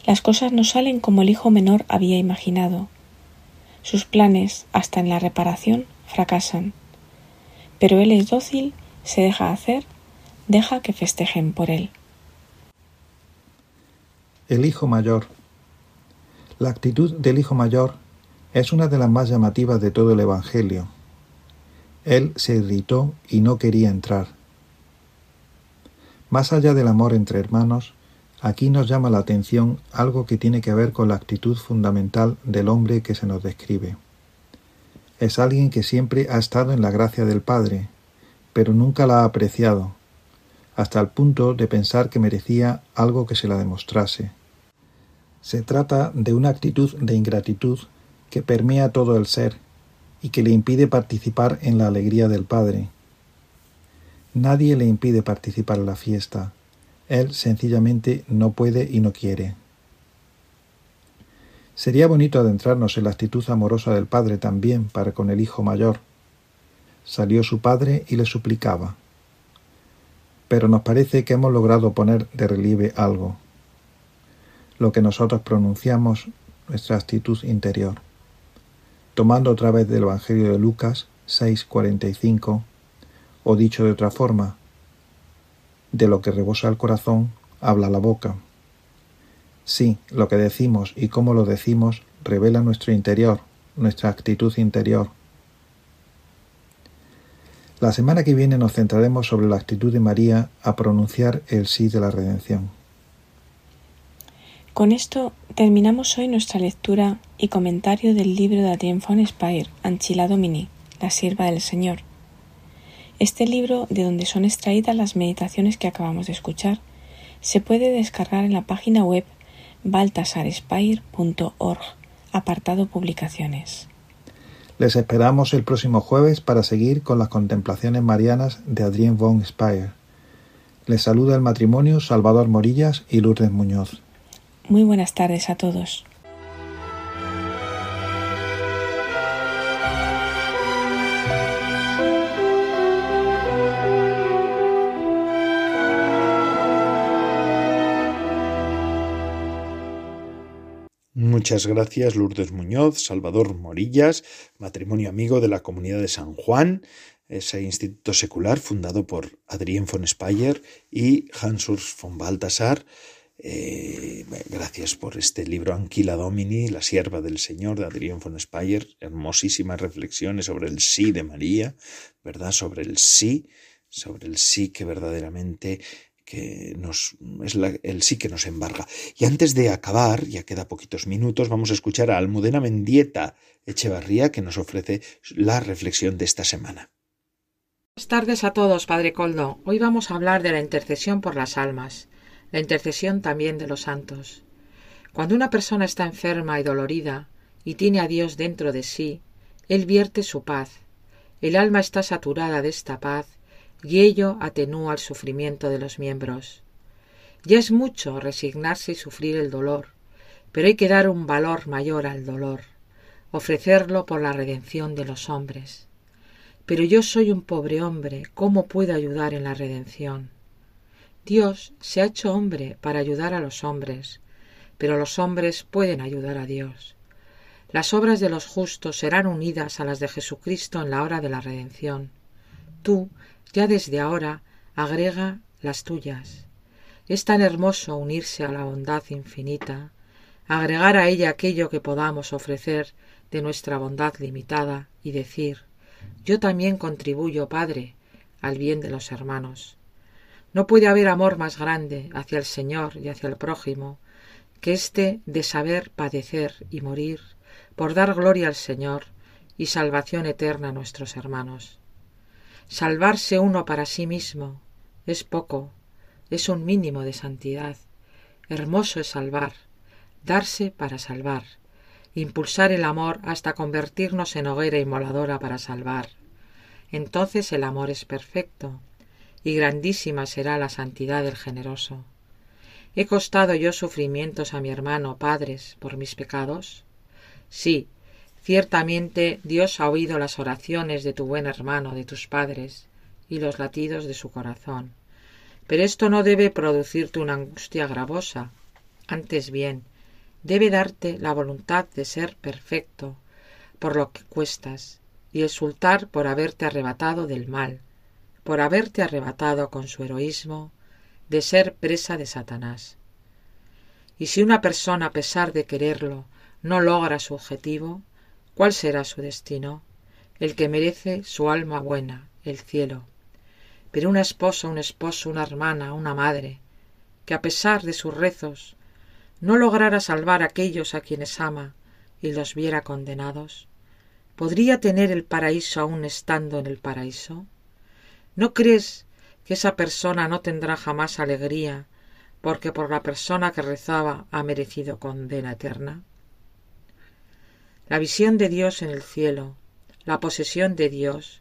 Las cosas no salen como el hijo menor había imaginado. Sus planes, hasta en la reparación, fracasan. Pero él es dócil, se deja hacer, deja que festejen por él. El hijo mayor. La actitud del hijo mayor es una de las más llamativas de todo el Evangelio. Él se irritó y no quería entrar. Más allá del amor entre hermanos, Aquí nos llama la atención algo que tiene que ver con la actitud fundamental del hombre que se nos describe. Es alguien que siempre ha estado en la gracia del Padre, pero nunca la ha apreciado, hasta el punto de pensar que merecía algo que se la demostrase. Se trata de una actitud de ingratitud que permea todo el ser y que le impide participar en la alegría del Padre. Nadie le impide participar en la fiesta. Él sencillamente no puede y no quiere. Sería bonito adentrarnos en la actitud amorosa del Padre también para con el Hijo mayor. Salió su Padre y le suplicaba. Pero nos parece que hemos logrado poner de relieve algo, lo que nosotros pronunciamos, nuestra actitud interior. Tomando otra vez del Evangelio de Lucas 6:45, o dicho de otra forma, de lo que rebosa el corazón, habla la boca. Sí, lo que decimos y cómo lo decimos revela nuestro interior, nuestra actitud interior. La semana que viene nos centraremos sobre la actitud de María a pronunciar el sí de la redención. Con esto terminamos hoy nuestra lectura y comentario del libro de Adrien von Speyer, Anchila Domini, la sierva del Señor. Este libro, de donde son extraídas las meditaciones que acabamos de escuchar, se puede descargar en la página web baltasarespire.org, apartado Publicaciones. Les esperamos el próximo jueves para seguir con las contemplaciones marianas de Adrien von Speyer. Les saluda el matrimonio Salvador Morillas y Lourdes Muñoz. Muy buenas tardes a todos. Muchas gracias Lourdes Muñoz, Salvador Morillas, matrimonio amigo de la comunidad de San Juan, ese instituto secular fundado por Adrien von Speyer y Hans Urs von Balthasar, eh, gracias por este libro Anquila Domini, La sierva del Señor de Adrián von Speyer. Hermosísimas reflexiones sobre el sí de María, ¿verdad? Sobre el sí, sobre el sí que verdaderamente que nos es el sí que nos embarga. Y antes de acabar, ya queda poquitos minutos, vamos a escuchar a Almudena Mendieta Echevarría que nos ofrece la reflexión de esta semana. Buenas tardes a todos, Padre Coldo. Hoy vamos a hablar de la intercesión por las almas la intercesión también de los santos. Cuando una persona está enferma y dolorida y tiene a Dios dentro de sí, Él vierte su paz. El alma está saturada de esta paz y ello atenúa el sufrimiento de los miembros. Ya es mucho resignarse y sufrir el dolor, pero hay que dar un valor mayor al dolor, ofrecerlo por la redención de los hombres. Pero yo soy un pobre hombre, ¿cómo puedo ayudar en la redención? Dios se ha hecho hombre para ayudar a los hombres, pero los hombres pueden ayudar a Dios. Las obras de los justos serán unidas a las de Jesucristo en la hora de la redención. Tú, ya desde ahora, agrega las tuyas. Es tan hermoso unirse a la bondad infinita, agregar a ella aquello que podamos ofrecer de nuestra bondad limitada y decir, yo también contribuyo, Padre, al bien de los hermanos. No puede haber amor más grande hacia el Señor y hacia el prójimo que este de saber padecer y morir por dar gloria al Señor y salvación eterna a nuestros hermanos. Salvarse uno para sí mismo es poco, es un mínimo de santidad. Hermoso es salvar, darse para salvar, impulsar el amor hasta convertirnos en hoguera inmoladora para salvar. Entonces el amor es perfecto, y grandísima será la santidad del generoso. ¿He costado yo sufrimientos a mi hermano, padres, por mis pecados? Sí, ciertamente Dios ha oído las oraciones de tu buen hermano, de tus padres, y los latidos de su corazón. Pero esto no debe producirte una angustia gravosa. Antes bien, debe darte la voluntad de ser perfecto, por lo que cuestas, y exultar por haberte arrebatado del mal, por haberte arrebatado con su heroísmo de ser presa de Satanás. Y si una persona, a pesar de quererlo, no logra su objetivo, ¿cuál será su destino? El que merece su alma buena, el cielo. Pero una esposa, un esposo, una hermana, una madre, que a pesar de sus rezos no lograra salvar a aquellos a quienes ama y los viera condenados, ¿podría tener el paraíso aún estando en el paraíso? ¿No crees que esa persona no tendrá jamás alegría porque por la persona que rezaba ha merecido condena eterna? La visión de Dios en el cielo, la posesión de Dios,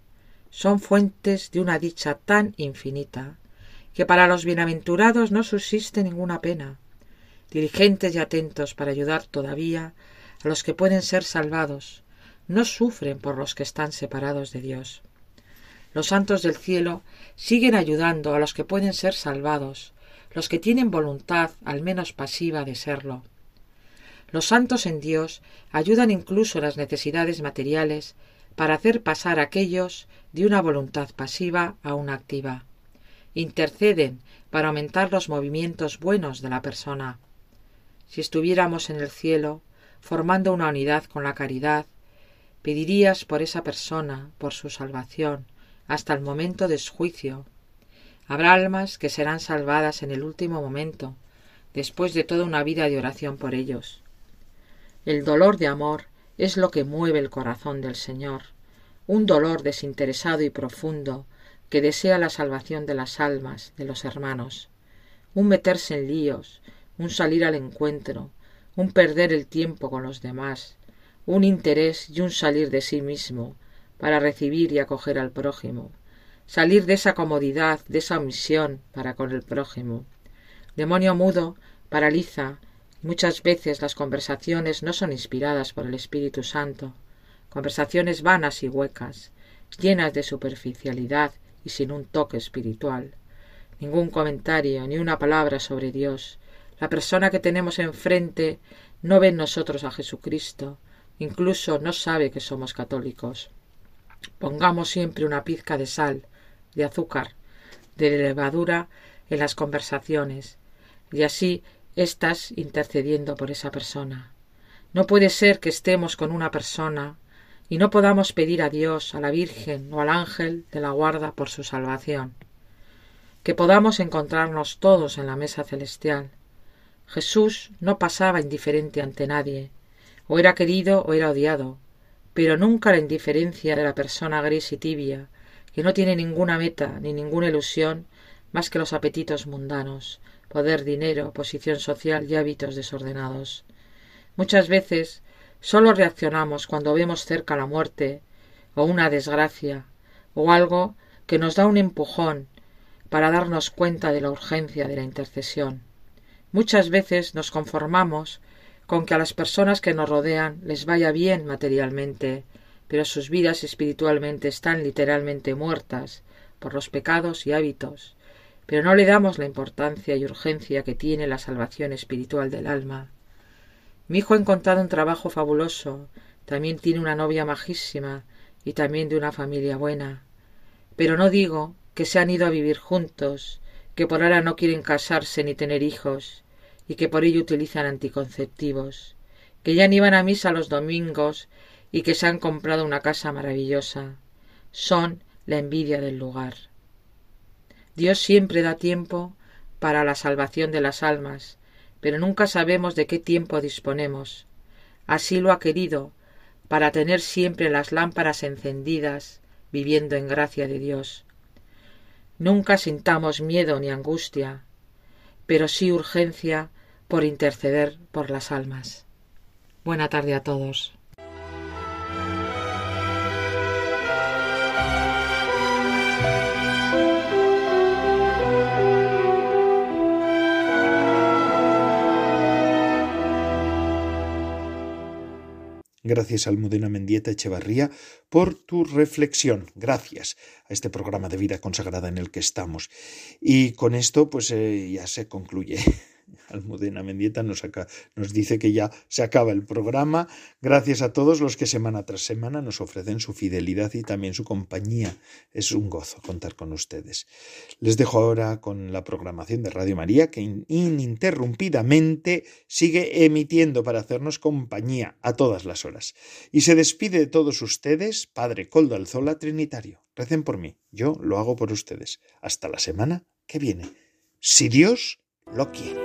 son fuentes de una dicha tan infinita que para los bienaventurados no subsiste ninguna pena, diligentes y atentos para ayudar todavía a los que pueden ser salvados, no sufren por los que están separados de Dios. Los santos del cielo siguen ayudando a los que pueden ser salvados, los que tienen voluntad, al menos pasiva, de serlo. Los santos en Dios ayudan incluso las necesidades materiales para hacer pasar a aquellos de una voluntad pasiva a una activa. Interceden para aumentar los movimientos buenos de la persona. Si estuviéramos en el cielo, formando una unidad con la caridad, pedirías por esa persona, por su salvación, hasta el momento de su juicio, Habrá almas que serán salvadas en el último momento, después de toda una vida de oración por ellos. El dolor de amor es lo que mueve el corazón del Señor, un dolor desinteresado y profundo que desea la salvación de las almas, de los hermanos, un meterse en líos, un salir al encuentro, un perder el tiempo con los demás, un interés y un salir de sí mismo para recibir y acoger al prójimo, salir de esa comodidad, de esa omisión para con el prójimo. Demonio mudo paraliza y muchas veces las conversaciones no son inspiradas por el Espíritu Santo, conversaciones vanas y huecas, llenas de superficialidad y sin un toque espiritual. Ningún comentario, ni una palabra sobre Dios. La persona que tenemos enfrente no ve en nosotros a Jesucristo, incluso no sabe que somos católicos. Pongamos siempre una pizca de sal, de azúcar, de levadura en las conversaciones, y así estás intercediendo por esa persona. No puede ser que estemos con una persona y no podamos pedir a Dios, a la Virgen o al ángel de la guarda por su salvación. Que podamos encontrarnos todos en la mesa celestial. Jesús no pasaba indiferente ante nadie, o era querido o era odiado, pero nunca la indiferencia de la persona gris y tibia, que no tiene ninguna meta ni ninguna ilusión más que los apetitos mundanos, poder, dinero, posición social y hábitos desordenados. Muchas veces sólo reaccionamos cuando vemos cerca la muerte, o una desgracia, o algo que nos da un empujón para darnos cuenta de la urgencia de la intercesión. Muchas veces nos conformamos con que a las personas que nos rodean les vaya bien materialmente, pero sus vidas espiritualmente están literalmente muertas por los pecados y hábitos, pero no le damos la importancia y urgencia que tiene la salvación espiritual del alma. Mi hijo ha encontrado un trabajo fabuloso, también tiene una novia majísima y también de una familia buena. Pero no digo que se han ido a vivir juntos, que por ahora no quieren casarse ni tener hijos, y que por ello utilizan anticonceptivos, que ya ni van a misa los domingos y que se han comprado una casa maravillosa. Son la envidia del lugar. Dios siempre da tiempo para la salvación de las almas, pero nunca sabemos de qué tiempo disponemos. Así lo ha querido, para tener siempre las lámparas encendidas, viviendo en gracia de Dios. Nunca sintamos miedo ni angustia, pero sí urgencia por interceder por las almas. Buena tarde a todos. Gracias, Almudena Mendieta Echevarría, por tu reflexión. Gracias a este programa de vida consagrada en el que estamos. Y con esto, pues eh, ya se concluye [LAUGHS] [LAUGHS] Almudena Mendieta nos, dice que ya se acaba el programa. Gracias a todos los que semana tras semana nos ofrecen su fidelidad y también su compañía. Es un gozo contar con ustedes. Les dejo ahora con la programación de Radio María que ininterrumpidamente sigue emitiendo para hacernos compañía a todas las horas. Y se despide de todos ustedes, Padre Coldo Alzola Trinitario. Recen por mí, yo lo hago por ustedes. Hasta la semana que viene. Si Dios lo quiere.